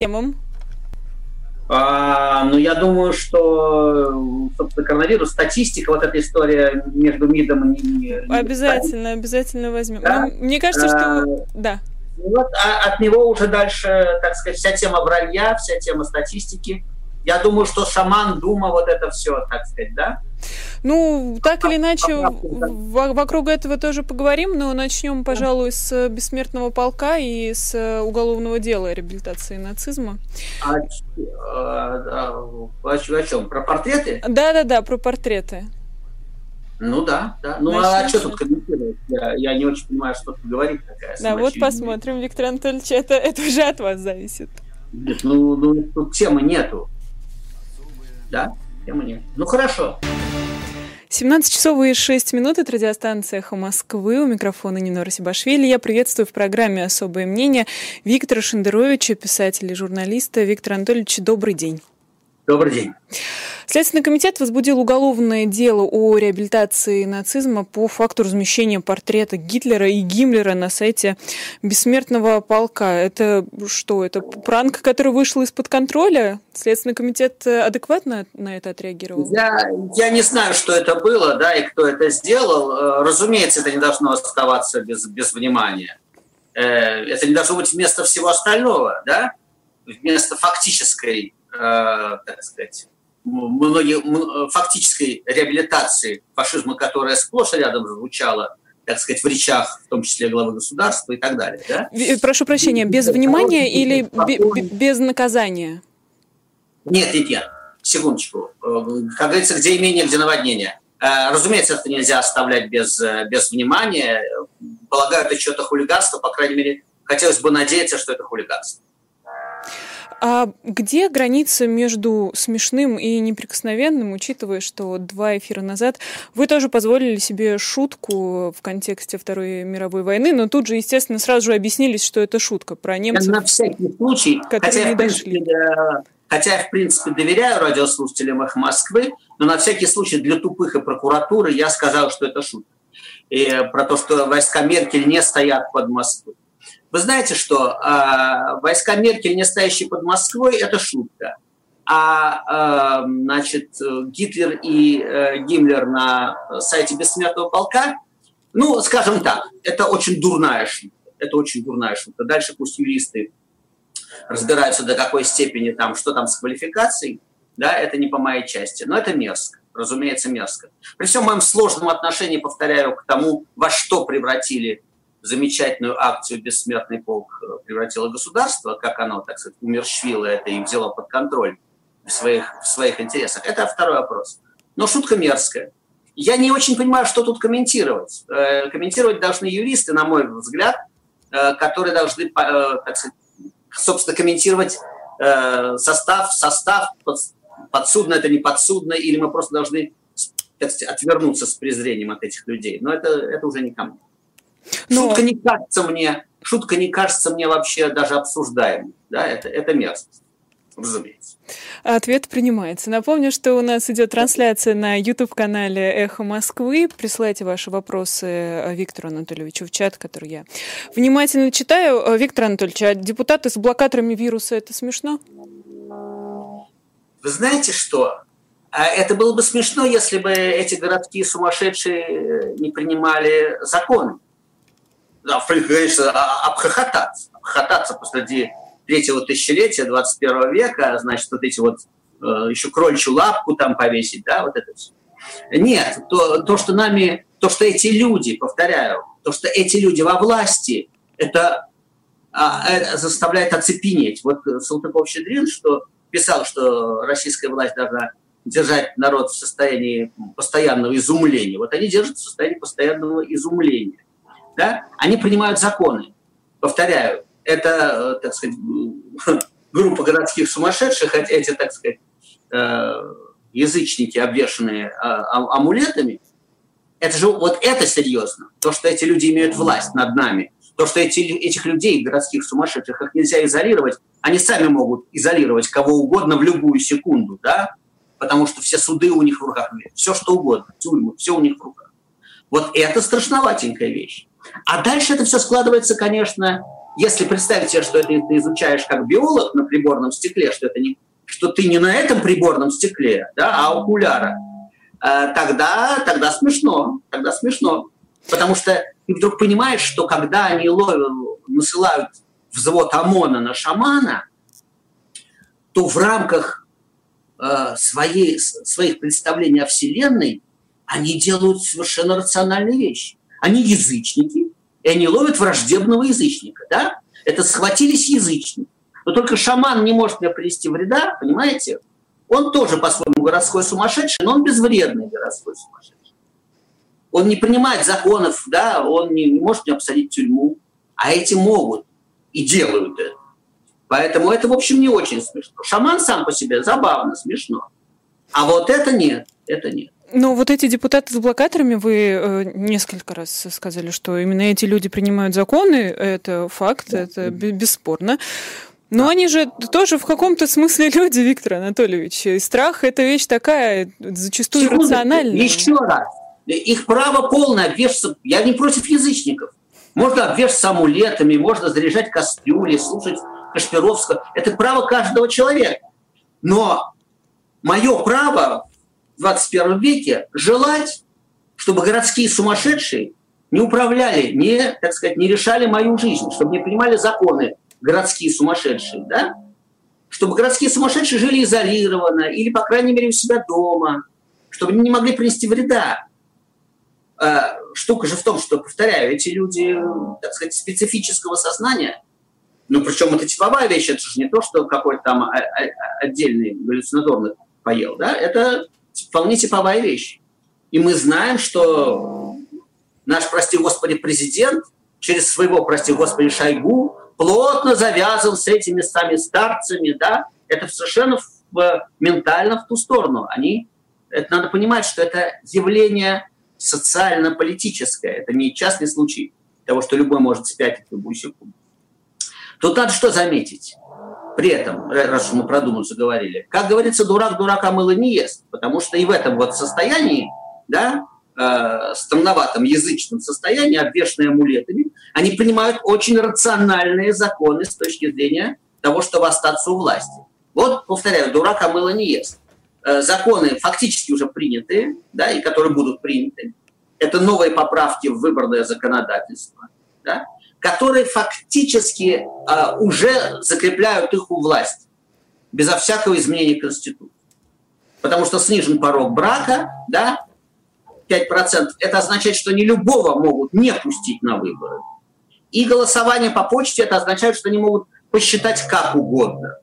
темам? А, ну, я думаю, что, собственно, коронавирус, статистика, вот эта история между МИДом и... Обязательно, обязательно возьмем. Да? Ну, мне кажется, что... А, да. Вот, а от него уже дальше, так сказать, вся тема вранья, вся тема статистики. Я думаю, что шаман, дума, вот это все, так сказать, да? Ну, так или иначе, вокруг этого тоже поговорим, но начнем, пожалуй, с бессмертного полка и с уголовного дела реабилитации нацизма. А, а, а, о чем? Про портреты? Да-да-да, про портреты. Ну да, да. Ну Начнем. а что тут комментировать? Я, я не очень понимаю, что тут говорить такая. Да, вот посмотрим, Виктор Анатольевич, это, это уже от вас зависит. Нет, ну, ну тут темы нету. Да, темы нет. Ну хорошо. 17 часов и 6 минут. Это радиостанция «Эхо Москвы». У микрофона Нина Расибашвили. Я приветствую в программе «Особое мнение» Виктора Шендеровича, писателя и журналиста. Виктор Анатольевич, добрый день. Добрый день. Следственный комитет возбудил уголовное дело о реабилитации нацизма по факту размещения портрета Гитлера и Гиммлера на сайте Бессмертного полка. Это что? Это пранк, который вышел из-под контроля? Следственный комитет адекватно на это отреагировал? Я, я не знаю, что это было, да, и кто это сделал. Э, разумеется, это не должно оставаться без, без внимания. Э, это не должно быть вместо всего остального, да, вместо фактической, так сказать, многие, фактической реабилитации фашизма, которая сплошь и рядом звучала так сказать, в речах, в том числе главы государства и так далее. Да? Прошу прощения, без внимания или без наказания? Нет, нет, нет. Секундочку. Э, как говорится, где имение, где наводнение. Э, разумеется, это нельзя оставлять без, э, без внимания. Полагаю, это что-то хулиганство, по крайней мере, хотелось бы надеяться, что это хулиганство. А где граница между смешным и неприкосновенным, учитывая, что два эфира назад вы тоже позволили себе шутку в контексте Второй мировой войны, но тут же, естественно, сразу же объяснились, что это шутка про немцев. На всякий случай, хотя, в принципе, хотя я, в принципе, доверяю радиослушателям их Москвы, но на всякий случай для тупых и прокуратуры я сказал, что это шутка. И про то, что войска Меркель не стоят под Москвой. Вы знаете, что э, войска Меркель, не стоящие под Москвой, это шутка. А, э, значит, Гитлер и э, Гиммлер на сайте Бессмертного полка, ну, скажем так, это очень дурная шутка. Это очень дурная шутка. Дальше пусть юристы разбираются до какой степени там, что там с квалификацией, да, это не по моей части, но это мерзко, разумеется, мерзко. При всем моем сложном отношении, повторяю, к тому, во что превратили замечательную акцию «Бессмертный полк» э, превратило государство, как оно, так сказать, умерщвило это и взяло под контроль в своих, в своих интересах, это второй вопрос. Но шутка мерзкая. Я не очень понимаю, что тут комментировать. Э, комментировать должны юристы, на мой взгляд, э, которые должны, так сказать, собственно, комментировать состав, состав, подсудно это не подсудно, или мы просто должны так сказать, отвернуться с презрением от этих людей. Но это, это уже не ко мне. Но... Шутка не кажется мне, шутка не кажется мне вообще даже обсуждаемой. Да, это, это мерзость разумеется. Ответ принимается. Напомню, что у нас идет трансляция на YouTube-канале «Эхо Москвы». Присылайте ваши вопросы Виктору Анатольевичу в чат, который я внимательно читаю. Виктор Анатольевич, а депутаты с блокаторами вируса – это смешно? Вы знаете что? А это было бы смешно, если бы эти городские сумасшедшие не принимали законы да, конечно, обхохотаться. Обхохотаться посреди третьего тысячелетия 21 века, значит, вот эти вот э, еще крольчью лапку там повесить, да, вот это все. Нет, то, то, что нами, то, что эти люди, повторяю, то, что эти люди во власти, это, а, это заставляет оцепенеть. Вот Салтыков-Щедрин, что писал, что российская власть должна держать народ в состоянии постоянного изумления. Вот они держат в состоянии постоянного изумления да, они принимают законы. Повторяю, это, э, так сказать, группа городских сумасшедших, эти, так сказать, э, язычники, обвешанные а, амулетами, это же вот это серьезно. То, что эти люди имеют власть над нами, то, что эти, этих людей, городских сумасшедших, их нельзя изолировать, они сами могут изолировать кого угодно в любую секунду, да, потому что все суды у них в руках, все что угодно, тюрьмы, все у них в руках. Вот это страшноватенькая вещь. А дальше это все складывается, конечно, если представить себе, что это ты изучаешь как биолог на приборном стекле, что, это не, что ты не на этом приборном стекле, да, а окуляра, э, тогда, тогда смешно, тогда смешно. Потому что ты вдруг понимаешь, что когда они ловят, насылают взвод ОМОНа на шамана, то в рамках э, своей, своих представлений о Вселенной они делают совершенно рациональные вещи. Они язычники, и они ловят враждебного язычника. Да? Это схватились язычники. Но только шаман не может меня привести вреда, понимаете? Он тоже по-своему городской сумасшедший, но он безвредный городской сумасшедший. Он не принимает законов, да, он не, не может меня посадить в тюрьму, а эти могут и делают это. Поэтому это, в общем, не очень смешно. Шаман сам по себе забавно, смешно. А вот это нет, это нет. Ну, вот эти депутаты с блокаторами, вы э, несколько раз сказали, что именно эти люди принимают законы, это факт, да. это бесспорно. Но да. они же тоже в каком-то смысле люди, Виктор Анатольевич. И страх – это вещь такая, зачастую Секунду, рациональная. Еще раз. Их право полное обвешаться. Я не против язычников. Можно обвешаться амулетами, можно заряжать кастрюли, слушать Кашпировского. Это право каждого человека. Но мое право в 21 веке желать, чтобы городские сумасшедшие не управляли, не, так сказать, не решали мою жизнь, чтобы не принимали законы городские сумасшедшие, да? Чтобы городские сумасшедшие жили изолированно или, по крайней мере, у себя дома, чтобы они не могли принести вреда. А, штука же в том, что, повторяю, эти люди, так сказать, специфического сознания, ну, причем это типовая вещь, это же не то, что какой-то там отдельный галлюцинаторный поел, да, это вполне типовая вещь. И мы знаем, что наш, прости господи, президент через своего, прости господи, Шойгу плотно завязан с этими самыми старцами, да, это совершенно в, ментально в ту сторону. Они, это надо понимать, что это явление социально-политическое, это не частный случай того, что любой может спятить в любую секунду. Тут надо что заметить? При этом, раз мы про Думу заговорили, как говорится, дурак дурака мыло не ест, потому что и в этом вот состоянии, да, э, странноватом язычном состоянии, обвешанные амулетами, они принимают очень рациональные законы с точки зрения того, чтобы остаться у власти. Вот, повторяю, дурак а мыло не ест. Э, законы фактически уже принятые, да, и которые будут приняты. Это новые поправки в выборное законодательство, да, которые фактически э, уже закрепляют их у власти, безо всякого изменения Конституции. Потому что снижен порог брака, да, 5%, это означает, что не любого могут не пустить на выборы. И голосование по почте, это означает, что они могут посчитать как угодно.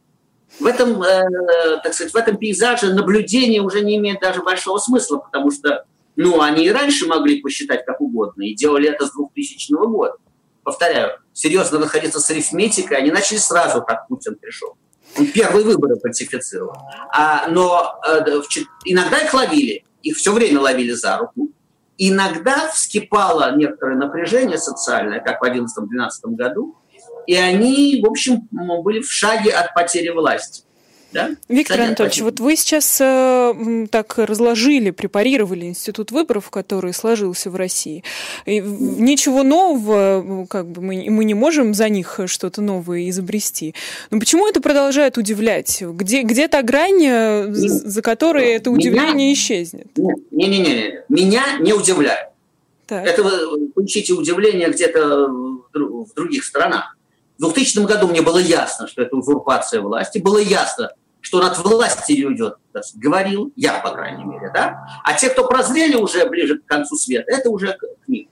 В этом, э, так сказать, в этом пейзаже наблюдение уже не имеет даже большого смысла, потому что ну, они и раньше могли посчитать как угодно, и делали это с 2000 года. Повторяю, серьезно находиться с арифметикой, они начали сразу, как Путин пришел. Он первые выборы фальсифицировал. А, но э, иногда их ловили, их все время ловили за руку. Иногда вскипало некоторое напряжение социальное, как в 2011-2012 году, и они, в общем, были в шаге от потери власти. Да? Виктор Кстати, Анатольевич, вот вы сейчас э, так разложили, препарировали институт выборов, который сложился в России. И ничего нового, как бы мы, мы не можем за них что-то новое изобрести. Но почему это продолжает удивлять? Где, где та грань, э, за которой это удивление меня, исчезнет? Не-не-не, меня не удивляет. Так. Это вы получите удивление где-то в других странах. В 2000 году мне было ясно, что это узурпация власти, было ясно, что он от власти идет, говорил я, по крайней мере, да? А те, кто прозрели уже ближе к концу света, это уже книга.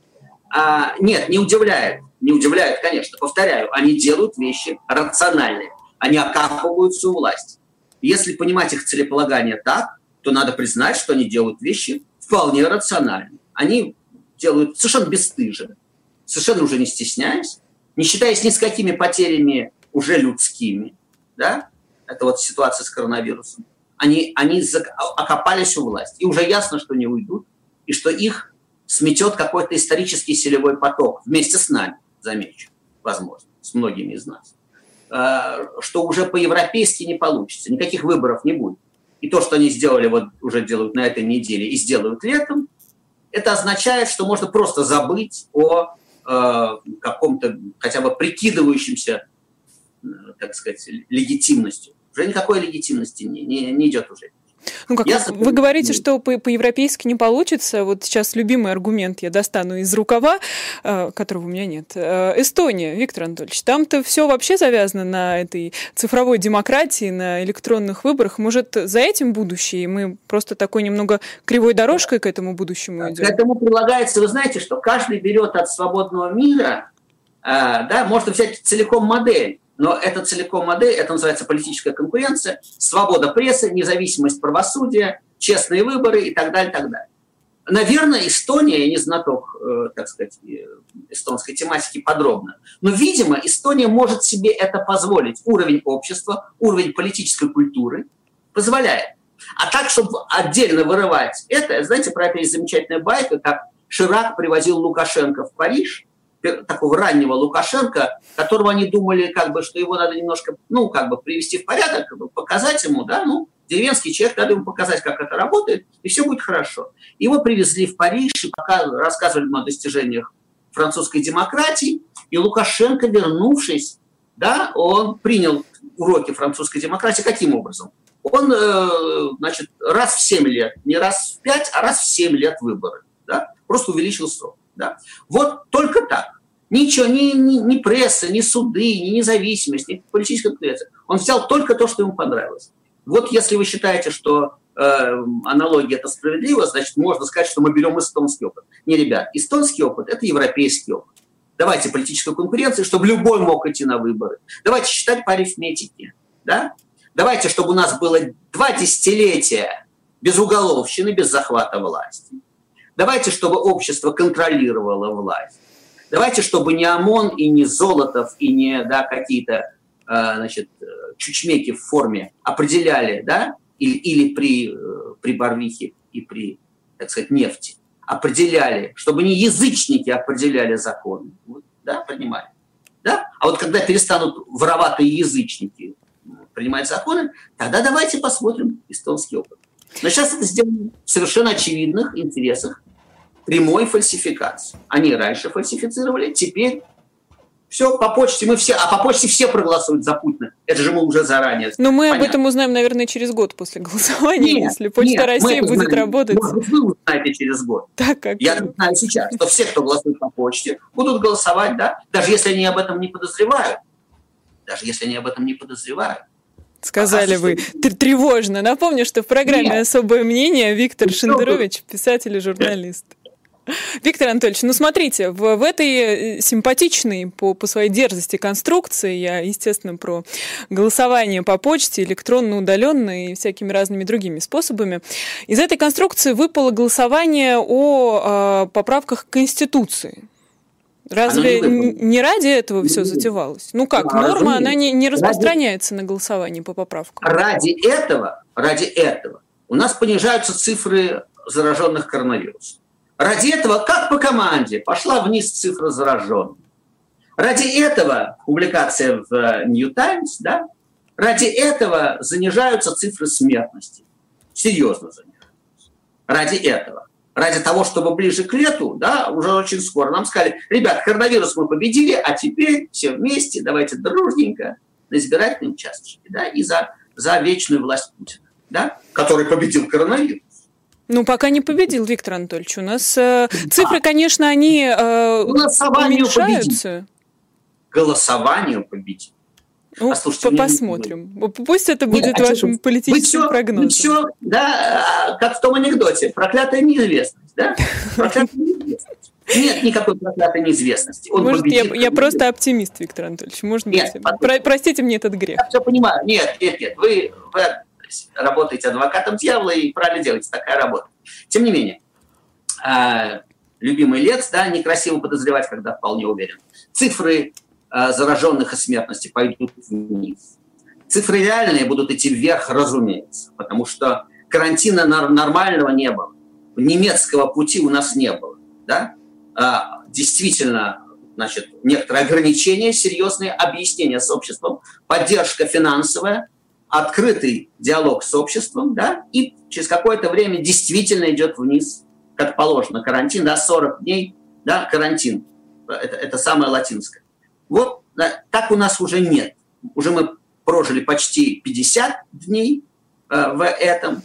А, нет, не удивляет, не удивляет, конечно, повторяю, они делают вещи рациональные, они окапывают всю власть. Если понимать их целеполагание так, то надо признать, что они делают вещи вполне рациональные. Они делают совершенно бесстыжие, совершенно уже не стесняясь, не считаясь ни с какими потерями уже людскими, да, это вот ситуация с коронавирусом, они, они окопались у власти. И уже ясно, что не уйдут, и что их сметет какой-то исторический селевой поток вместе с нами, замечу, возможно, с многими из нас. А, что уже по-европейски не получится, никаких выборов не будет. И то, что они сделали, вот уже делают на этой неделе и сделают летом, это означает, что можно просто забыть о э, каком-то хотя бы прикидывающимся, э, так сказать, легитимностью. Уже никакой легитимности не, не, не идет уже. Ну, как я... вы, говорите, что по- по-европейски не получится. Вот сейчас любимый аргумент я достану из рукава, э, которого у меня нет. Э, Эстония, Виктор Анатольевич, там-то все вообще завязано на этой цифровой демократии, на электронных выборах. Может, за этим будущее? И мы просто такой немного кривой дорожкой к этому будущему идем? К этому прилагается, вы знаете, что каждый берет от свободного мира, э, да, можно взять целиком модель но это целиком модель, это называется политическая конкуренция, свобода прессы, независимость правосудия, честные выборы и так далее, и так далее. Наверное, Эстония, я не знаток, э, так сказать, э, эстонской тематики подробно, но, видимо, Эстония может себе это позволить. Уровень общества, уровень политической культуры позволяет. А так, чтобы отдельно вырывать это, знаете, про это есть замечательная байка, как Ширак привозил Лукашенко в Париж – такого раннего Лукашенко, которого они думали, как бы, что его надо немножко, ну, как бы привести в порядок, как бы показать ему, да, ну, деревенский человек, надо ему показать, как это работает, и все будет хорошо. Его привезли в Париж, и рассказывали ему о достижениях французской демократии, и Лукашенко, вернувшись, да, он принял уроки французской демократии каким образом? Он, э, значит, раз в 7 лет, не раз в 5, а раз в 7 лет выборы, да, просто увеличил срок. Да? Вот только так. Ничего, ни, ни, ни пресса, ни суды, ни независимость, ни политическая конкуренция. Он взял только то, что ему понравилось. Вот если вы считаете, что э, аналогия это справедливо, значит, можно сказать, что мы берем эстонский опыт. Не, ребят, эстонский опыт – это европейский опыт. Давайте политическую конкуренцию, чтобы любой мог идти на выборы. Давайте считать по арифметике. Да? Давайте, чтобы у нас было два десятилетия без уголовщины, без захвата власти. Давайте, чтобы общество контролировало власть. Давайте, чтобы не ОМОН и не Золотов и не да, какие-то э, значит, чучмеки в форме определяли, да, или, или при, э, при Барвихе и при, так сказать, нефти, определяли, чтобы не язычники определяли законы, да, понимали. Да? А вот когда перестанут вороватые язычники принимать законы, тогда давайте посмотрим эстонский опыт. Но сейчас это сделано в совершенно очевидных интересах прямой фальсификации. Они раньше фальсифицировали, теперь все по почте мы все, а по почте все проголосуют за Путина. Это же мы уже заранее. Но мы Понятно. об этом узнаем, наверное, через год после голосования, нет, если Почта нет, России будет знаем. работать. Может быть, вы узнаете через год. Так как Я знаю сейчас, что все, кто голосует по почте, будут голосовать, да, даже если они об этом не подозревают. Даже если они об этом не подозревают. Сказали а вы тревожно. Напомню, что в программе Нет. «Особое мнение» Виктор ну, Шендерович, писатель и журналист. Виктор Анатольевич, ну смотрите, в, в этой э, симпатичной по, по своей дерзости конструкции, я, естественно, про голосование по почте, электронно, удаленно и всякими разными другими способами, из этой конструкции выпало голосование о э, поправках к Конституции. Разве не, не ради этого все затевалось? Ну как, ну, норма, она не, не распространяется ради, на голосование по поправкам. Ради этого, ради этого у нас понижаются цифры зараженных коронавирусом. Ради этого, как по команде, пошла вниз цифра зараженных. Ради этого, публикация в New Times, да, ради этого занижаются цифры смертности. Серьезно занижаются. Ради этого. Ради того, чтобы ближе к лету, да, уже очень скоро нам сказали, ребят, коронавирус мы победили, а теперь все вместе, давайте дружненько на избирательные участки, да, и за, за вечную власть Путина, да, который победил коронавирус. Ну, пока не победил Виктор Анатольевич. У нас э, цифры, конечно, они э, уменьшаются. Голосованию победил. Ну, а слушайте, посмотрим. Пусть это будет Нет, а вашим политическим вы все, прогнозом. Вы все, да, а, как в том анекдоте, проклятая неизвестность, да? Проклятая неизвестность. Нет никакой проклятой неизвестности. Он Может, я, я просто оптимист, Виктор Анатольевич. Может нет, быть. Про, простите мне этот грех. Я все понимаю. Нет, нет, нет. Вы, вы работаете адвокатом дьявола и правильно делаете, такая работа. Тем не менее, а, любимый Лец, да, некрасиво подозревать, когда вполне уверен. Цифры а, зараженных и смертности пойдут вниз. Цифры реальные будут идти вверх, разумеется, потому что карантина нормального не было. Немецкого пути у нас не было. Да? А, действительно, значит, некоторые ограничения, серьезные объяснения с обществом, поддержка финансовая, открытый диалог с обществом, да, и через какое-то время действительно идет вниз, как положено, карантин, да, 40 дней, да, карантин. Это, это самое латинское. Вот так у нас уже нет. Уже мы прожили почти 50 дней э, в этом.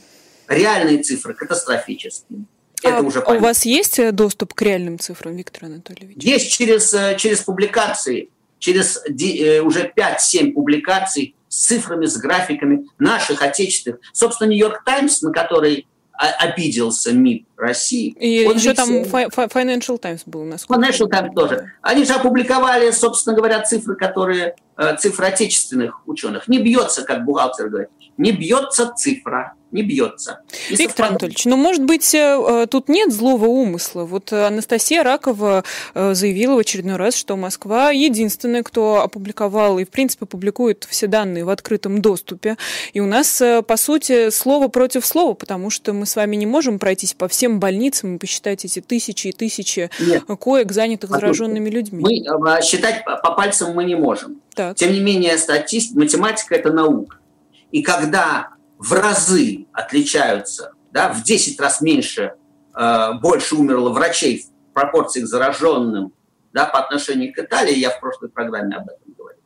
Реальные цифры катастрофические. Это а уже у вас есть э, доступ к реальным цифрам, Виктор Анатольевич? Есть через, э, через публикации, через уже 5-7 публикаций с цифрами, с графиками наших отечественных. Собственно, Нью-Йорк Таймс, на который обиделся МИД России. И он еще там Financial Times был, насколько Financial Times тоже. Они же опубликовали, собственно говоря, цифры, которые цифры отечественных ученых. Не бьется, как бухгалтер говорит, не бьется цифра не бьется. И Виктор совпад... Анатольевич, ну, может быть, э, тут нет злого умысла. Вот Анастасия Ракова э, заявила в очередной раз, что Москва единственная, кто опубликовал и, в принципе, публикует все данные в открытом доступе. И у нас, э, по сути, слово против слова, потому что мы с вами не можем пройтись по всем больницам и посчитать эти тысячи и тысячи нет. коек, занятых зараженными людьми. Мы считать по пальцам мы не можем. Так. Тем не менее, статистика, математика – это наука. И когда в разы отличаются, да, в 10 раз меньше, э, больше умерло врачей в пропорции к зараженным да, по отношению к Италии, я в прошлой программе об этом говорил.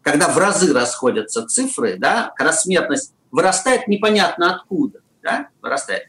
Когда в разы расходятся цифры, да, смертность вырастает непонятно откуда, да, вырастает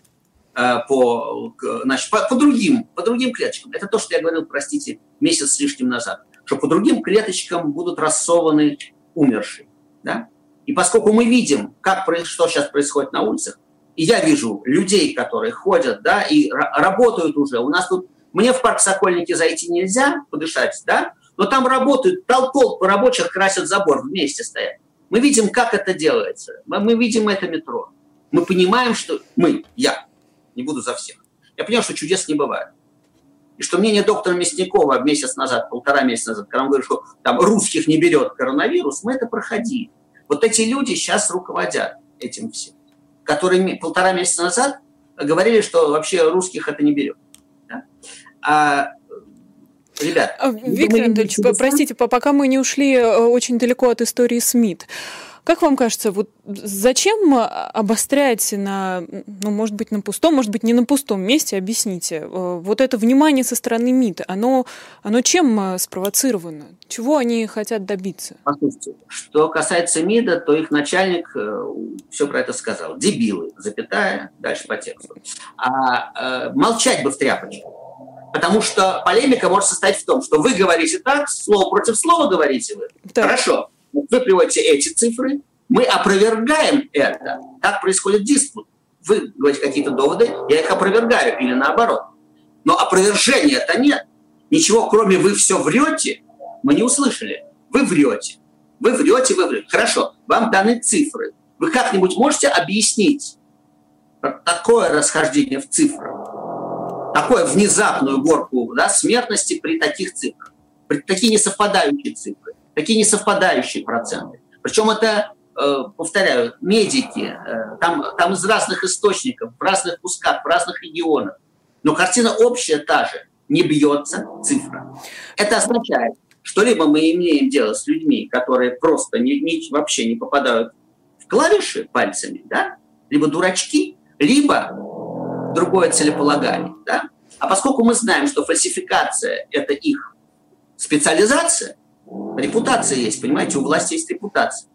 э, по, значит, по, по, другим, по другим клеточкам. Это то, что я говорил, простите, месяц с лишним назад, что по другим клеточкам будут рассованы умершие. Да? И поскольку мы видим, как, что сейчас происходит на улицах, и я вижу людей, которые ходят, да, и работают уже. У нас тут, мне в парк Сокольники зайти нельзя, подышать, да, но там работают, толпа рабочих красят забор, вместе стоят. Мы видим, как это делается. Мы, мы видим это метро. Мы понимаем, что мы, я, не буду за всех, я понимаю, что чудес не бывает. И что мнение доктора Мясникова месяц назад, полтора месяца назад, когда он говорит, что там русских не берет коронавирус, мы это проходили. Вот эти люди сейчас руководят этим всем, которые полтора месяца назад говорили, что вообще русских это не берет. Да? А Ребят, а, Виктор Анатольевич, простите, пока мы не ушли э, очень далеко от истории СМИТ. Как вам кажется, вот зачем обострять на, ну, может быть, на пустом, может быть, не на пустом месте, объясните, э, вот это внимание со стороны МИД, оно, оно чем э, спровоцировано? Чего они хотят добиться? Послушайте, что касается МИДа, то их начальник э, все про это сказал. Дебилы, запятая, дальше по тексту. А э, молчать бы в тряпочку. Потому что полемика может состоять в том, что вы говорите так, слово против слова говорите вы. Да. Хорошо вы приводите эти цифры, мы опровергаем это. Так происходит диспут. Вы говорите какие-то доводы, я их опровергаю, или наоборот. Но опровержения это нет. Ничего, кроме вы все врете, мы не услышали. Вы врете. Вы врете, вы врете. Хорошо, вам даны цифры. Вы как-нибудь можете объяснить такое расхождение в цифрах, такую внезапную горку да, смертности при таких цифрах, при такие несовпадающие цифры? Такие несовпадающие проценты. Причем это, э, повторяю, медики, э, там, там из разных источников, в разных кусках, в разных регионах. Но картина общая та же, не бьется цифра. Это означает, что либо мы имеем дело с людьми, которые просто не, не, вообще не попадают в клавиши пальцами, да? либо дурачки, либо другое целеполагание. Да? А поскольку мы знаем, что фальсификация – это их специализация, Репутация есть, понимаете, у власти есть репутация.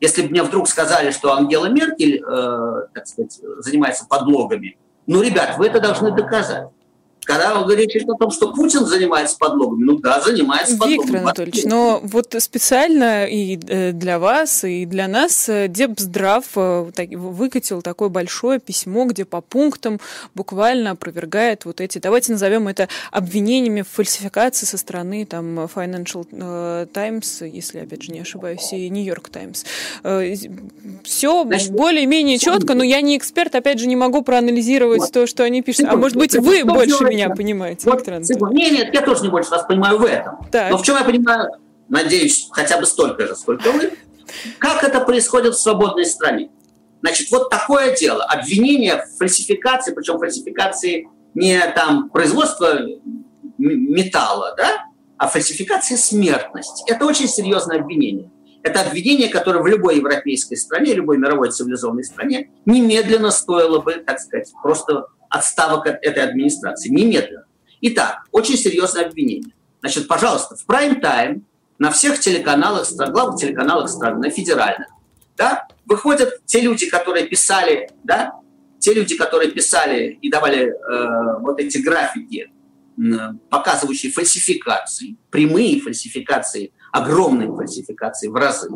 Если бы мне вдруг сказали, что Ангела Меркель, э, так сказать, занимается подлогами, ну, ребят, вы это должны доказать. Когда вы говорите о том, что Путин занимается подлогами, ну да, занимается подлогами. Виктор Анатольевич, но вот специально и э, для вас, и для нас э, Депздрав э, выкатил такое большое письмо, где по пунктам буквально опровергает вот эти, давайте назовем это обвинениями в фальсификации со стороны там Financial Times, если опять же не ошибаюсь, и New York Times. Все более-менее четко, но я не эксперт, опять же, не могу проанализировать вот. то, что они пишут. А может быть, вы больше меня понимаете, вот. Нет, нет, я тоже не больше вас понимаю в этом. Так. Но в чем я понимаю, надеюсь, хотя бы столько же, сколько вы, как это происходит в свободной стране. Значит, вот такое дело. Обвинение в фальсификации, причем фальсификации не там производства металла, да, а фальсификация смертности. Это очень серьезное обвинение. Это обвинение, которое в любой европейской стране, любой мировой цивилизованной стране немедленно стоило бы, так сказать, просто отставок от этой администрации. Немедленно. Итак, очень серьезное обвинение. Значит, пожалуйста, в прайм-тайм на всех телеканалах, главных телеканалах страны, на федеральных, да, выходят те люди, которые писали, да, те люди, которые писали и давали э, вот эти графики, э, показывающие фальсификации, прямые фальсификации, огромные фальсификации в разы.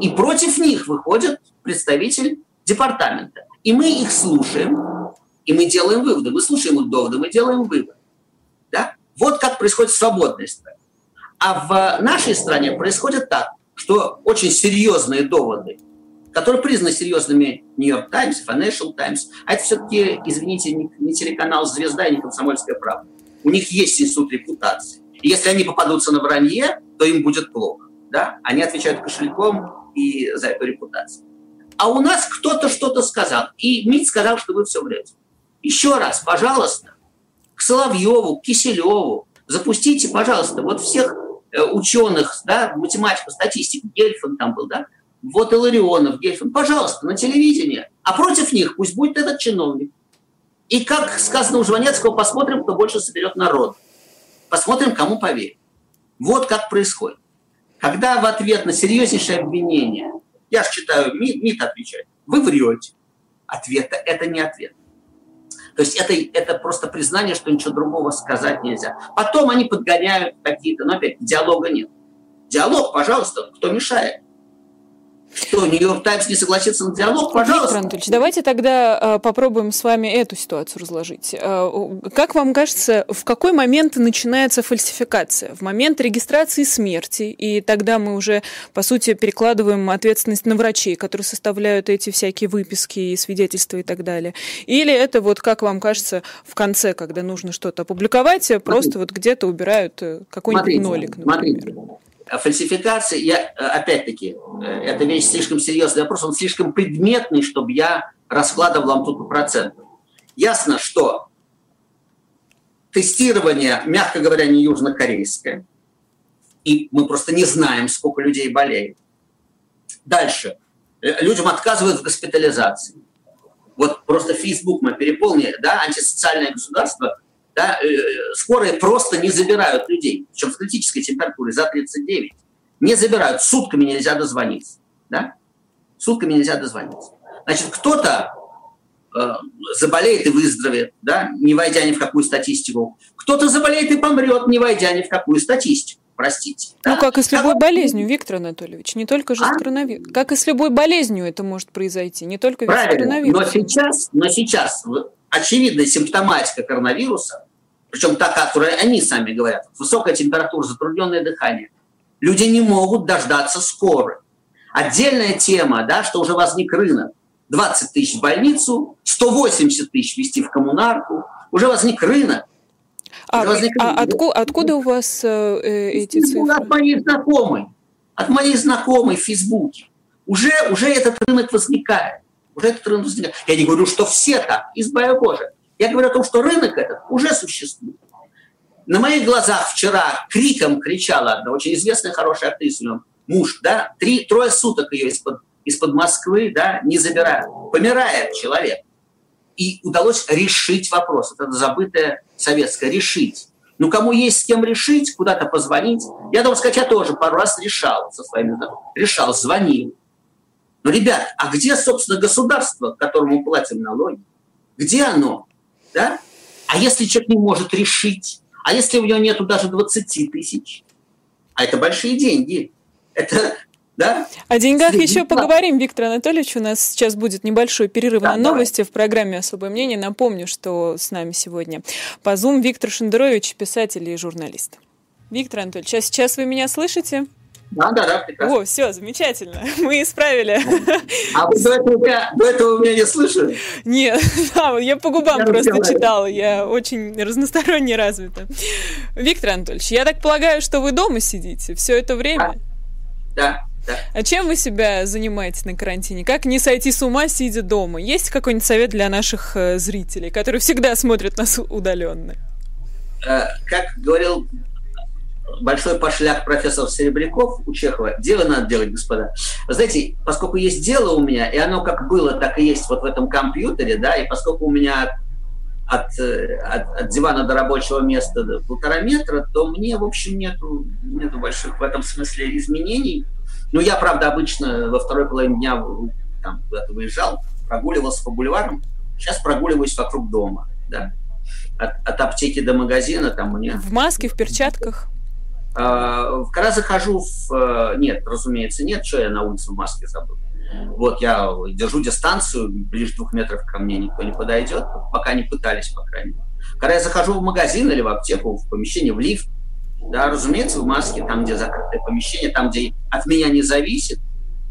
И против них выходит представитель департамента. И мы их слушаем, и мы делаем выводы. Мы слушаем их доводы, мы делаем выводы. Да? Вот как происходит свободная страна. А в нашей стране происходит так, что очень серьезные доводы, которые признаны серьезными Нью-Йорк Таймс, Financial Times, а это все-таки, извините, не телеканал «Звезда» и не «Комсомольская правда». У них есть институт репутации. И если они попадутся на вранье, то им будет плохо. Да? Они отвечают кошельком и за эту репутацию. А у нас кто-то что-то сказал. И МИД сказал, что вы все врете. Еще раз, пожалуйста, к Соловьеву, к Киселеву, запустите, пожалуйста, вот всех э, ученых, да, математику, статистику, Гельфан там был, да, вот Иларионов, Гельфан, пожалуйста, на телевидение, а против них пусть будет этот чиновник. И как сказано у Жванецкого, посмотрим, кто больше соберет народ. Посмотрим, кому поверить. Вот как происходит. Когда в ответ на серьезнейшее обвинение, я же читаю, МИД, МИД отвечает, вы врете. Ответ – это не ответ. То есть это, это просто признание, что ничего другого сказать нельзя. Потом они подгоняют какие-то, но опять диалога нет. Диалог, пожалуйста, кто мешает? Что, Нью-Йорк Таймс не согласится на диалог? Пожалуйста. Анатольевич, давайте тогда э, попробуем с вами эту ситуацию разложить. Э, как вам кажется, в какой момент начинается фальсификация? В момент регистрации смерти, и тогда мы уже, по сути, перекладываем ответственность на врачей, которые составляют эти всякие выписки и свидетельства и так далее. Или это вот, как вам кажется, в конце, когда нужно что-то опубликовать, просто вот где-то убирают э, какой-нибудь нолик, например? Смотрите фальсификация, я, опять-таки, э, это вещь слишком серьезный вопрос, он слишком предметный, чтобы я раскладывал вам тут по. Ясно, что тестирование, мягко говоря, не южнокорейское, и мы просто не знаем, сколько людей болеет. Дальше. Э, людям отказывают в госпитализации. Вот просто Facebook мы переполнили, да, антисоциальное государство – да, э, скорые просто не забирают людей, причем с критической температурой за 39. Не забирают, сутками нельзя дозвониться. Да? Сутками нельзя дозвониться. Значит, кто-то э, заболеет и выздоровеет, да, не войдя ни в какую статистику. Кто-то заболеет и помрет, не войдя ни в какую статистику. Простите. Ну, да? как и с любой как... болезнью, Виктор Анатольевич, не только же а? с коронавирусом. Как и с любой болезнью это может произойти, не только Правильно. с коронавирусом. Но сейчас, но сейчас очевидная симптоматика коронавируса причем та, которая они сами говорят, высокая температура, затрудненное дыхание. Люди не могут дождаться скорой. Отдельная тема, да, что уже возник рынок. 20 тысяч в больницу, 180 тысяч вести в коммунарку. Уже возник рынок. А, возник а рынок. Откуда, откуда у вас э, эти цифры? От моей знакомой. От моей знакомой в Фейсбуке. Уже, уже этот рынок возникает. Уже этот рынок возникает. Я не говорю, что все так, избавя Боже. Я говорю о том, что рынок этот уже существует. На моих глазах вчера криком кричала одна очень известная хорошая актриса, муж, да, три, трое суток ее из-под из-под Москвы, да, не забирают. Помирает человек. И удалось решить вопрос. Это забытое советское решить. Ну, кому есть с кем решить, куда-то позвонить. Я должен сказать, я тоже пару раз решал со своими Решал, звонил. Но, ребят, а где, собственно, государство, которому платим налоги? Где оно? Да? А если человек не может решить, а если у него нету даже 20 тысяч, а это большие деньги, это да? О деньгах Среди еще поговорим, Виктор Анатольевич. У нас сейчас будет небольшой перерыв да, на новости давай. в программе «Особое мнение». Напомню, что с нами сегодня по Zoom Виктор Шендерович, писатель и журналист. Виктор Анатольевич, а сейчас вы меня слышите? Да, да, да, прекрасно. О, все, замечательно. Мы исправили. А вы до этого, меня, до этого меня не слышали? Нет, да, я по губам я просто читала. Я очень разносторонне развита. Виктор Анатольевич, я так полагаю, что вы дома сидите все это время? Да. Да. А чем вы себя занимаете на карантине? Как не сойти с ума, сидя дома? Есть какой-нибудь совет для наших э, зрителей, которые всегда смотрят нас удаленно? Э, как говорил большой пошляк профессор Серебряков у Чехова. Дело надо делать, господа. Знаете, поскольку есть дело у меня, и оно как было, так и есть вот в этом компьютере, да, и поскольку у меня от, от, от дивана до рабочего места полтора метра, то мне, в общем, нету, нету больших в этом смысле изменений. Ну, я, правда, обычно во второй половине дня там куда-то выезжал, прогуливался по бульварам. Сейчас прогуливаюсь вокруг дома, да. От, от аптеки до магазина там мне... В маске, в перчатках? А, когда захожу в... Э, нет, разумеется, нет, что я на улице в маске забыл. Вот я держу дистанцию, ближе двух метров ко мне никто не подойдет, пока не пытались, по крайней мере. Когда я захожу в магазин или в аптеку, в помещение, в лифт, да, разумеется, в маске, там, где закрытое помещение, там, где от меня не зависит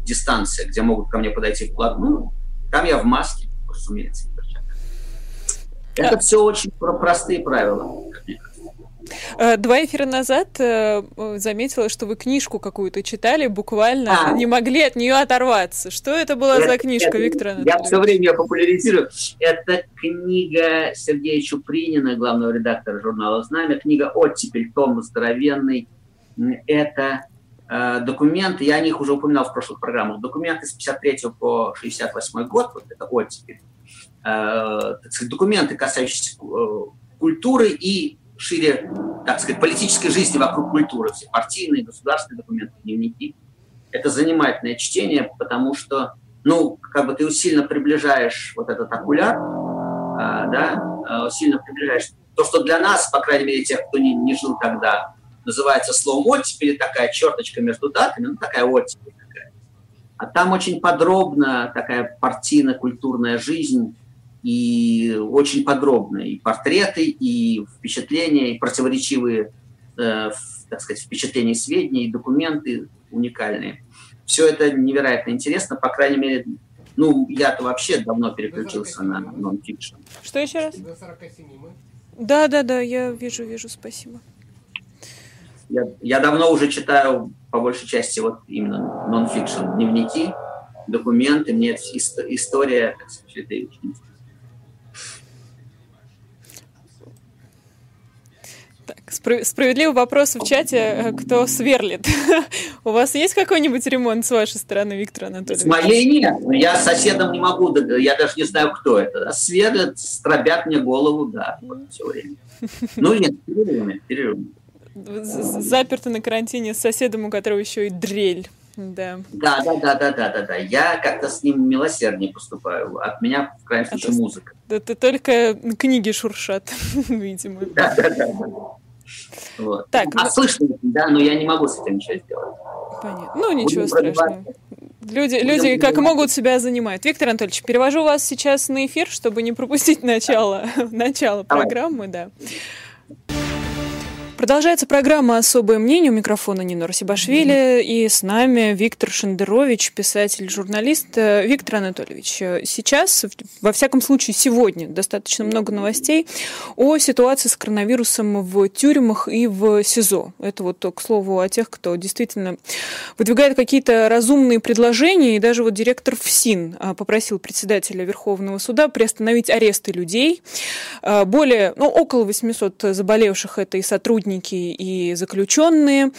дистанция, где могут ко мне подойти вплотную, там я в маске, разумеется. Это все очень простые правила, как мне Э, два эфира назад э, заметила, что вы книжку какую-то читали, буквально а. не могли от нее оторваться. Что это была это, за книжка, это, Виктор Анатольевич? Я все время ее популяризирую. Это книга Сергея Чупринина, главного редактора журнала «Знамя». Книга «Оттепель», том здоровенный. Это э, документы, я о них уже упоминал в прошлых программах, документы с 53 по 68 год, вот это «Оттепель». Э, документы, касающиеся э, культуры и шире, так сказать, политической жизни вокруг культуры, все партийные, государственные документы, дневники. Это занимательное чтение, потому что, ну, как бы ты сильно приближаешь вот этот окуляр, а, да, а, сильно приближаешь. То, что для нас, по крайней мере, тех, кто не, не жил тогда, называется словом оттепель, такая черточка между датами, ну, такая оттепель какая А там очень подробно такая партийно-культурная жизнь, и очень подробные и портреты, и впечатления, и противоречивые, э, так сказать, впечатления, сведения, и документы уникальные. Все это невероятно интересно, по крайней мере, ну, я-то вообще давно переключился на нон-фикшн. Что еще раз? Да, да, да, я вижу, вижу, спасибо. Я, я давно уже читаю, по большей части, вот именно нон-фикшн, дневники, документы, мне история, так сказать, это очень Так, справедливый вопрос в чате, э, кто сверлит. У вас есть какой-нибудь ремонт с вашей стороны, Виктор Анатольевич? С моей нет. Я с соседом не могу, я даже не знаю, кто это. Сверлят, стробят мне голову, да, вот все время. Ну нет, перерывами, перерывами. Заперты на карантине с соседом, у которого еще и дрель. Да. Да, да, да, да, да, да, да. Я как-то с ним милосерднее поступаю. От меня, в крайнем случае, Это... музыка. Да, ты только книги шуршат, видимо. Да, да, да. Вот. Так, а ну... слышно, да, но я не могу с этим ничего сделать. Понятно. Ну, ничего Будем страшного. Люди, люди как могут себя занимают. Виктор Анатольевич, перевожу вас сейчас на эфир, чтобы не пропустить начало, начало программы, да. Продолжается программа «Особое мнение». У микрофона Нина Расибашвили. И с нами Виктор Шендерович, писатель, журналист. Виктор Анатольевич, сейчас, во всяком случае сегодня, достаточно много новостей о ситуации с коронавирусом в тюрьмах и в СИЗО. Это вот, к слову, о тех, кто действительно выдвигает какие-то разумные предложения. И даже вот директор ФСИН э, попросил председателя Верховного суда приостановить аресты людей. Более, ну, около 800 заболевших это и сотрудники сотрудники и заключенные.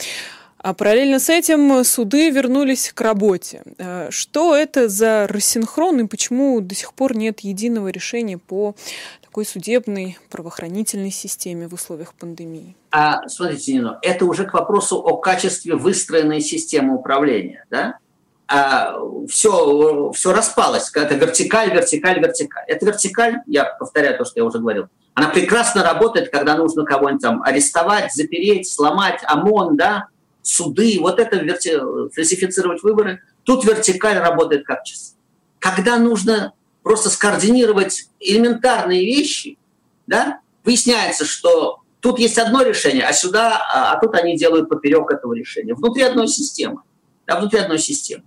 А параллельно с этим суды вернулись к работе. Э, что это за рассинхрон и почему до сих пор нет единого решения по такой судебной правоохранительной системе в условиях пандемии? А, смотрите, Нино, это уже к вопросу о качестве выстроенной системы управления. Да? А, все, все распалось. Это вертикаль, вертикаль, вертикаль. Это вертикаль, я повторяю то, что я уже говорил, она прекрасно работает, когда нужно кого-нибудь там арестовать, запереть, сломать, ОМОН, да, суды, вот это верти... фальсифицировать выборы. Тут вертикаль работает как часы. Когда нужно просто скоординировать элементарные вещи, да, выясняется, что тут есть одно решение, а сюда, а, а тут они делают поперек этого решения. Внутри одной системы. Да, внутри одной системы.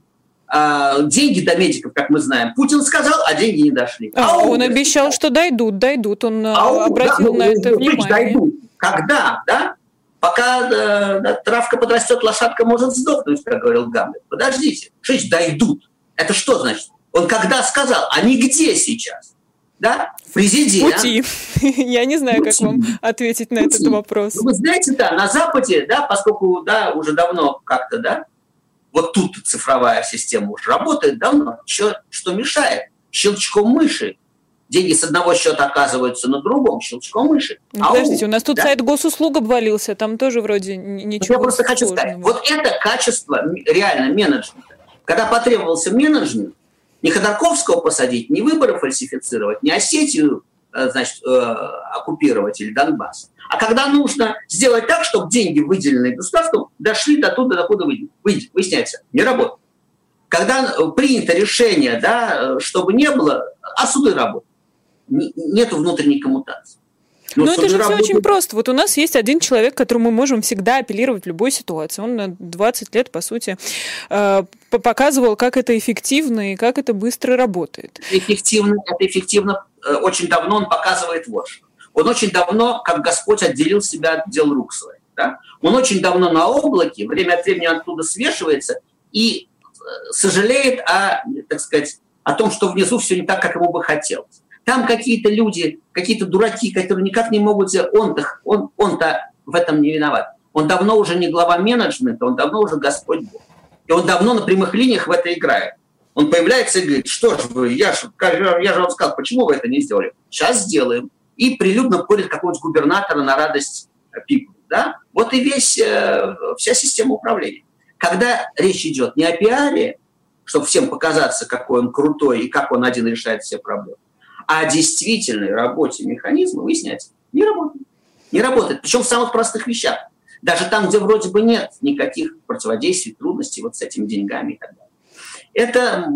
А, деньги до медиков, как мы знаем. Путин сказал, а деньги не дошли. А, а он обещал, что дойдут, дойдут. Он а обратил да, на ну, это внимание. Дойдут. Когда, да? Пока э, травка подрастет, лошадка может сдохнуть, как говорил Гамлет. Подождите, что дойдут? Это что значит? Он когда сказал, а не где сейчас? Да? Президент. Пути. Я не знаю, Пути. как вам ответить на Пути. этот вопрос. Ну, вы знаете, да, на Западе, да, поскольку, да, уже давно как-то, да, вот тут цифровая система уже работает давно. Что, что мешает? Щелчком мыши деньги с одного счета оказываются на другом, щелчком мыши. Ну, подождите, у нас тут да? сайт госуслуг обвалился, там тоже вроде ничего Я просто хочу сказать, вот это качество реально менеджмента. Когда потребовался менеджмент, не Ходорковского посадить, не выборы фальсифицировать, не Осетию э, значит, э, оккупировать или Донбасс. А когда нужно сделать так, чтобы деньги, выделенные государством, дошли до туда, докуда выясняется, не работает. Когда принято решение, да, чтобы не было, а суды работают нет внутренней коммутации. Но, Но это же работают... все очень просто. Вот у нас есть один человек, которому мы можем всегда апеллировать в любой ситуации. Он на 20 лет, по сути, э, показывал, как это эффективно и как это быстро работает. Эффективно, это эффективно. Э, очень давно он показывает вот что. Он очень давно, как Господь отделил себя от дел рук своих. Да? Он очень давно на облаке, время от времени оттуда свешивается и э, сожалеет о, так сказать, о том, что внизу все не так, как ему бы хотелось. Там какие-то люди, какие-то дураки, которые никак не могут... Он-то, он, он-то в этом не виноват. Он давно уже не глава менеджмента, он давно уже Господь Бог. И он давно на прямых линиях в это играет. Он появляется и говорит, что же вы, я же, я же вам сказал, почему вы это не сделали? Сейчас сделаем. И прилюдно порит какого-нибудь губернатора на радость пику. Да? Вот и весь, э, вся система управления. Когда речь идет не о пиаре, чтобы всем показаться, какой он крутой и как он один решает все проблемы, а действительной работе механизма выяснять не работает. Не работает. Причем в самых простых вещах. Даже там, где вроде бы нет никаких противодействий, трудностей вот с этими деньгами и так далее. Это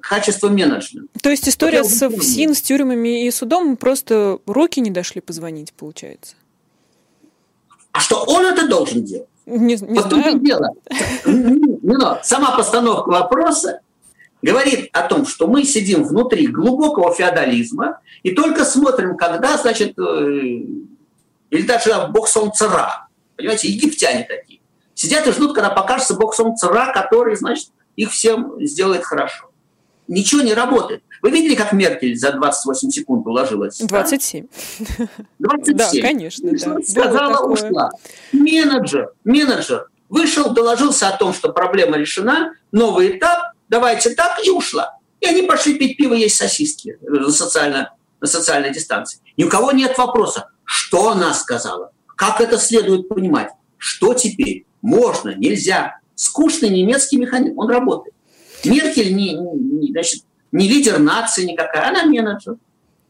качество менеджмента. То есть история с ФСИН, с тюрьмами и судом просто руки не дошли позвонить, получается? А что он это должен делать? Не, не вот знаю. дело. Сама постановка вопроса говорит о том, что мы сидим внутри глубокого феодализма и только смотрим, когда, значит, или даже бог солнца Ра, понимаете, египтяне такие, сидят и ждут, когда покажется бог солнца Ра, который, значит, их всем сделает хорошо. Ничего не работает. Вы видели, как Меркель за 28 секунд уложилась? 27. Да? 27. Да, конечно. Да. Сказала, ушла. Менеджер, менеджер вышел, доложился о том, что проблема решена, новый этап, давайте так, и ушла. И они пошли пить пиво, есть сосиски на, социально, на социальной дистанции. Ни у кого нет вопроса, что она сказала, как это следует понимать, что теперь можно, нельзя. Скучный немецкий механизм, он работает. Меркель не, не, значит, не лидер нации никакая, она менеджер.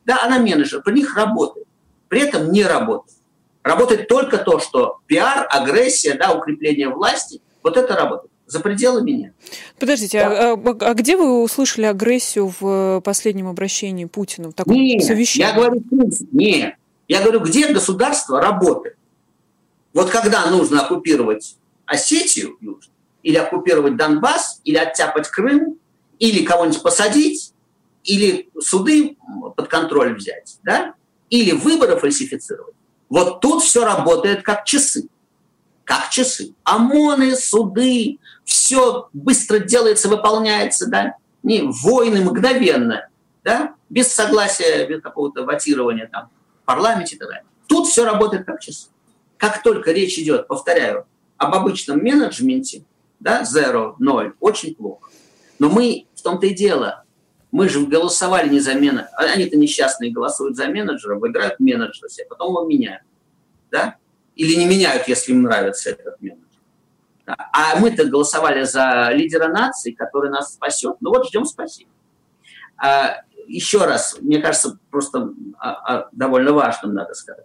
Да, она менеджер, при них работает. При этом не работает. Работает только то, что пиар, агрессия, да, укрепление власти, вот это работает за пределами нет. Подождите, да. а, а, а где вы услышали агрессию в последнем обращении Путина? В таком нет, совещании? я говорю, нет. Я говорю, где государство работает? Вот когда нужно оккупировать Осетию или оккупировать Донбасс, или оттяпать Крым, или кого-нибудь посадить, или суды под контроль взять, да? или выборы фальсифицировать. Вот тут все работает как часы. Как часы. ОМОНы, суды, все быстро делается, выполняется, да, не войны мгновенно, да, без согласия, без какого-то ватирования там в парламенте и. Тут все работает как часы. Как только речь идет, повторяю, об обычном менеджменте, да, zero, ноль, очень плохо. Но мы, в том-то и дело, мы же голосовали не за менеджера, они-то несчастные голосуют за менеджера, выбирают менеджера себе, потом его меняют, да, или не меняют, если им нравится этот менеджер. А мы-то голосовали за лидера нации, который нас спасет. Ну вот ждем спасения. А, еще раз, мне кажется, просто а, а, довольно важным надо сказать.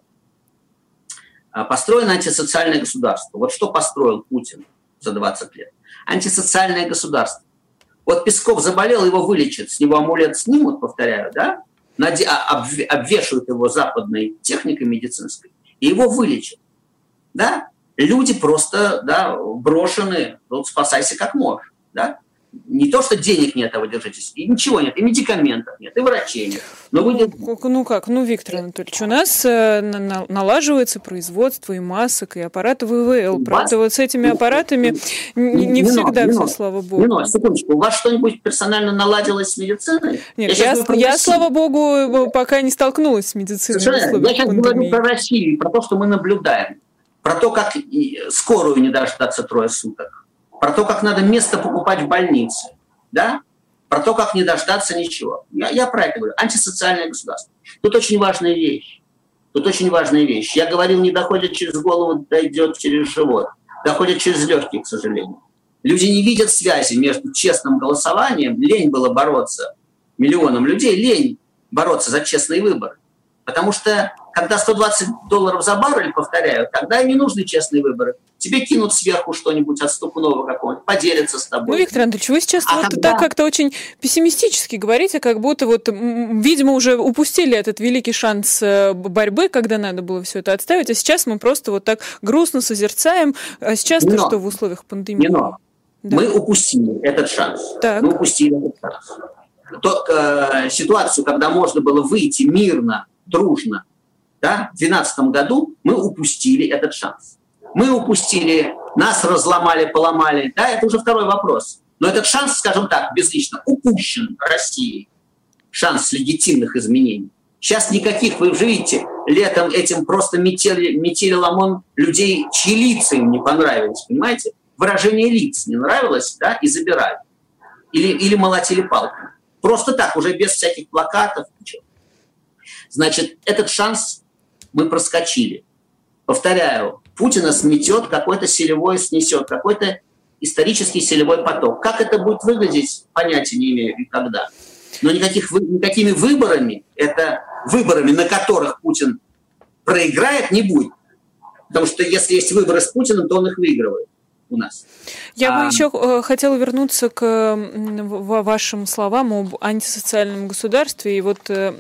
А, построено антисоциальное государство. Вот что построил Путин за 20 лет? Антисоциальное государство. Вот Песков заболел, его вылечат, с него амулет снимут, повторяю, да, а, обвешивают его западной техникой медицинской, и его вылечат. Да? люди просто да, брошены, вот спасайся как можешь. Да? Не то, что денег нет, а вы держитесь, и ничего нет, и медикаментов нет, и врачей нет. Но вы... Ну, ну как, ну, Виктор Анатольевич, у нас э, на, налаживается производство и масок, и аппараты ВВЛ. Правда, вот с этими аппаратами не, не, всегда все, слава богу. Не секундочку, у вас что-нибудь персонально наладилось с медициной? Нет, я, я, я слава богу, пока не столкнулась с медициной. Совершенно. Я сейчас говорю про Россию, про то, что мы наблюдаем про то, как скорую не дождаться трое суток, про то, как надо место покупать в больнице, да? про то, как не дождаться ничего. Я, я про это говорю. Антисоциальное государство. Тут очень важная вещь. Тут очень важная вещь. Я говорил, не доходит через голову, дойдет через живот. Доходит через легкие, к сожалению. Люди не видят связи между честным голосованием, лень было бороться миллионам людей, лень бороться за честные выборы. Потому что когда 120 долларов за баррель, повторяю, тогда и не нужны честные выборы. Тебе кинут сверху что-нибудь отступного какого-нибудь, поделятся с тобой. Ну, Виктор Андреевич, вы сейчас а вот когда... так как-то очень пессимистически говорите, как будто вот, видимо, уже упустили этот великий шанс э, борьбы, когда надо было все это отставить, а сейчас мы просто вот так грустно созерцаем. А сейчас-то что в условиях пандемии? Но. Да. Мы упустили этот шанс. Так. Мы упустили этот шанс. То, э, ситуацию, когда можно было выйти мирно, дружно да, в 2012 году мы упустили этот шанс. Мы упустили, нас разломали, поломали. Да, это уже второй вопрос. Но этот шанс, скажем так, безлично, упущен Россией. Шанс легитимных изменений. Сейчас никаких, вы уже видите, летом этим просто метели, метели ломон людей, чьи лица им не понравились, понимаете? Выражение лиц не нравилось, да, и забирали. Или, или молотили палками. Просто так, уже без всяких плакатов. Значит, этот шанс мы проскочили. Повторяю, Путина сметет какой-то селевой, снесет какой-то исторический селевой поток. Как это будет выглядеть, понятия не имею и когда. Но никаких, никакими выборами, это выборами, на которых Путин проиграет, не будет. Потому что если есть выборы с Путиным, то он их выигрывает у нас. Я а... бы еще э, хотела вернуться к вашим словам об антисоциальном государстве, и вот э,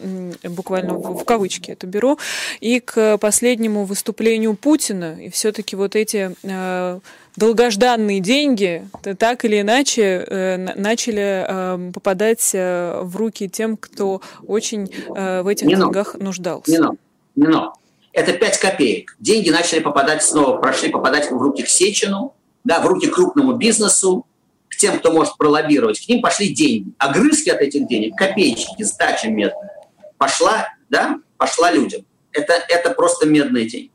буквально в кавычки это беру, и к последнему выступлению Путина, и все-таки вот эти э, долгожданные деньги так или иначе начали попадать в руки тем, кто очень в этих не деньгах но. нуждался. Не но. Не но. Это 5 копеек. Деньги начали попадать снова, прошли попадать в руки к Сечину, да, в руки крупному бизнесу, к тем, кто может пролоббировать, к ним пошли деньги. Огрызки от этих денег, копеечки, сдача медная, пошла, да, пошла людям. Это, это просто медные деньги.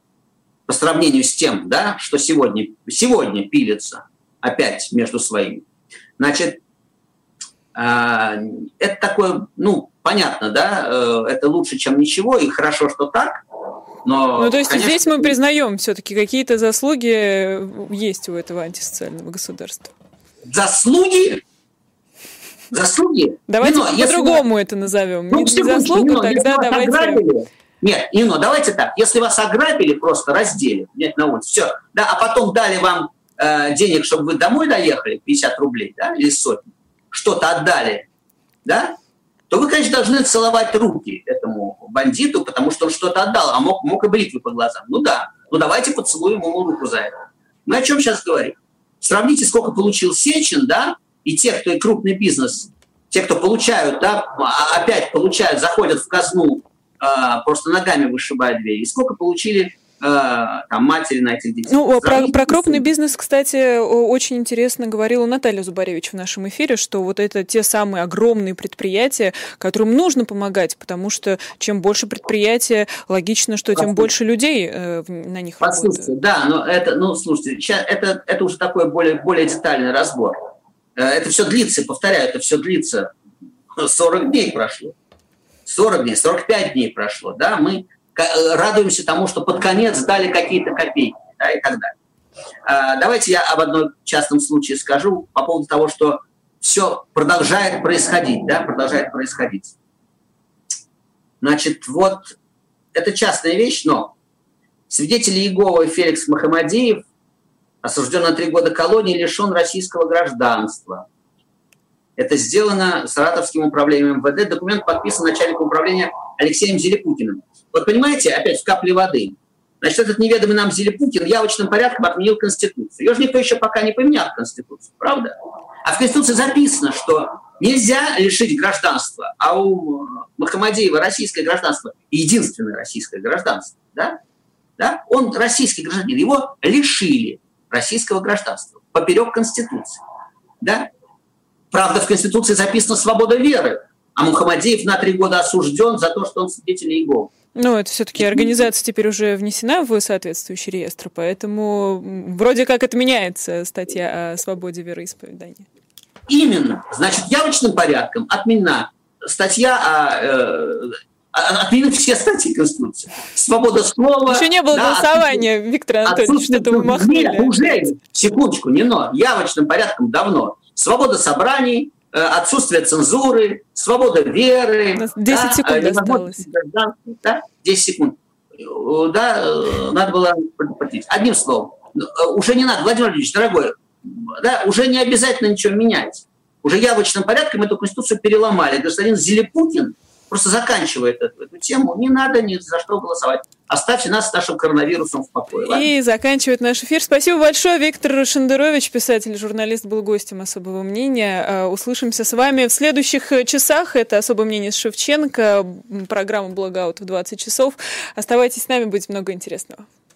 По сравнению с тем, да, что сегодня, сегодня пилится опять между своими. Значит, э, это такое, ну, понятно, да, э, это лучше, чем ничего, и хорошо, что так, но, ну, то есть конечно, здесь мы признаем все-таки какие-то заслуги есть у этого антисоциального государства. Заслуги? Заслуги? Давайте по-другому вы... это назовем. Ну, не, не заслугу, Нино, тогда давайте... Ограбили, нет, Ино, давайте так. Если вас ограбили, просто раздели, нет, на улице, все. Да, а потом дали вам э, денег, чтобы вы домой доехали, 50 рублей, да, или сотни, что-то отдали, да, то вы, конечно, должны целовать руки этому бандиту, потому что он что-то отдал, а мог, мог и бритвы по глазам. Ну да, ну давайте поцелуем ему руку за это. Мы о чем сейчас говорим? Сравните, сколько получил Сечин, да, и те, кто и крупный бизнес, те, кто получают, да, а, опять получают, заходят в казну, э, просто ногами вышибают дверь, и сколько получили там, матери на этих детей. Ну, про, про крупный бизнес, кстати, очень интересно говорила Наталья Зубаревич в нашем эфире, что вот это те самые огромные предприятия, которым нужно помогать, потому что чем больше предприятия, логично, что тем больше людей э, на них работает. Да, но это, ну, слушайте, сейчас это, это уже такой более, более детальный разбор. Э, это все длится, повторяю, это все длится. 40 дней прошло. 40 дней, 45 дней прошло, да, мы Э, радуемся тому, что под конец дали какие-то копейки да, и так далее. А, давайте я об одном частном случае скажу по поводу того, что все продолжает происходить, да, продолжает происходить. Значит, вот это частная вещь, но свидетель Иеговы Феликс Махамадеев осужден на три года колонии, лишен российского гражданства. Это сделано Саратовским управлением МВД. Документ подписан начальником управления Алексеем Зелепутиным. Вот понимаете, опять в капле воды. Значит, этот неведомый нам Зелепутин явочным порядком отменил Конституцию. Ее же никто еще пока не поменял Конституцию, правда? А в Конституции записано, что нельзя лишить гражданства, а у Махамадеева российское гражданство, единственное российское гражданство, да? Да? Он российский гражданин, его лишили российского гражданства поперек Конституции. Да? Правда, в Конституции записана свобода веры, а Мухаммадеев на три года осужден за то, что он свидетель Иеговы. Ну, это все-таки организация теперь уже внесена в соответствующий реестр, поэтому вроде как отменяется статья о свободе вероисповедания. Именно. Значит, явочным порядком отменена статья о э, отменены все статьи Конституции. Свобода слова. Еще не было да, голосования, Виктор Анатольевич, что-то вы махнули. Нет, уже, секундочку, не но, явочным порядком давно. Свобода собраний, э, отсутствие цензуры, свобода веры. 10 да, секунд э, осталось. Да, 10 секунд. Э, да, надо было предупредить. Одним словом, уже не надо, Владимир Владимирович, дорогой, да, уже не обязательно ничего менять. Уже явочным порядком эту конституцию переломали. Господин Зелепутин просто заканчивает эту, эту тему. Не надо ни за что голосовать. Оставьте нас с нашим коронавирусом в покое. Ладно? И заканчивает наш эфир. Спасибо большое. Виктор Шендерович, писатель, журналист, был гостем особого мнения. А, услышимся с вами в следующих часах. Это особое мнение с Шевченко. Программа «Блогаут» в 20 часов. Оставайтесь с нами, будет много интересного.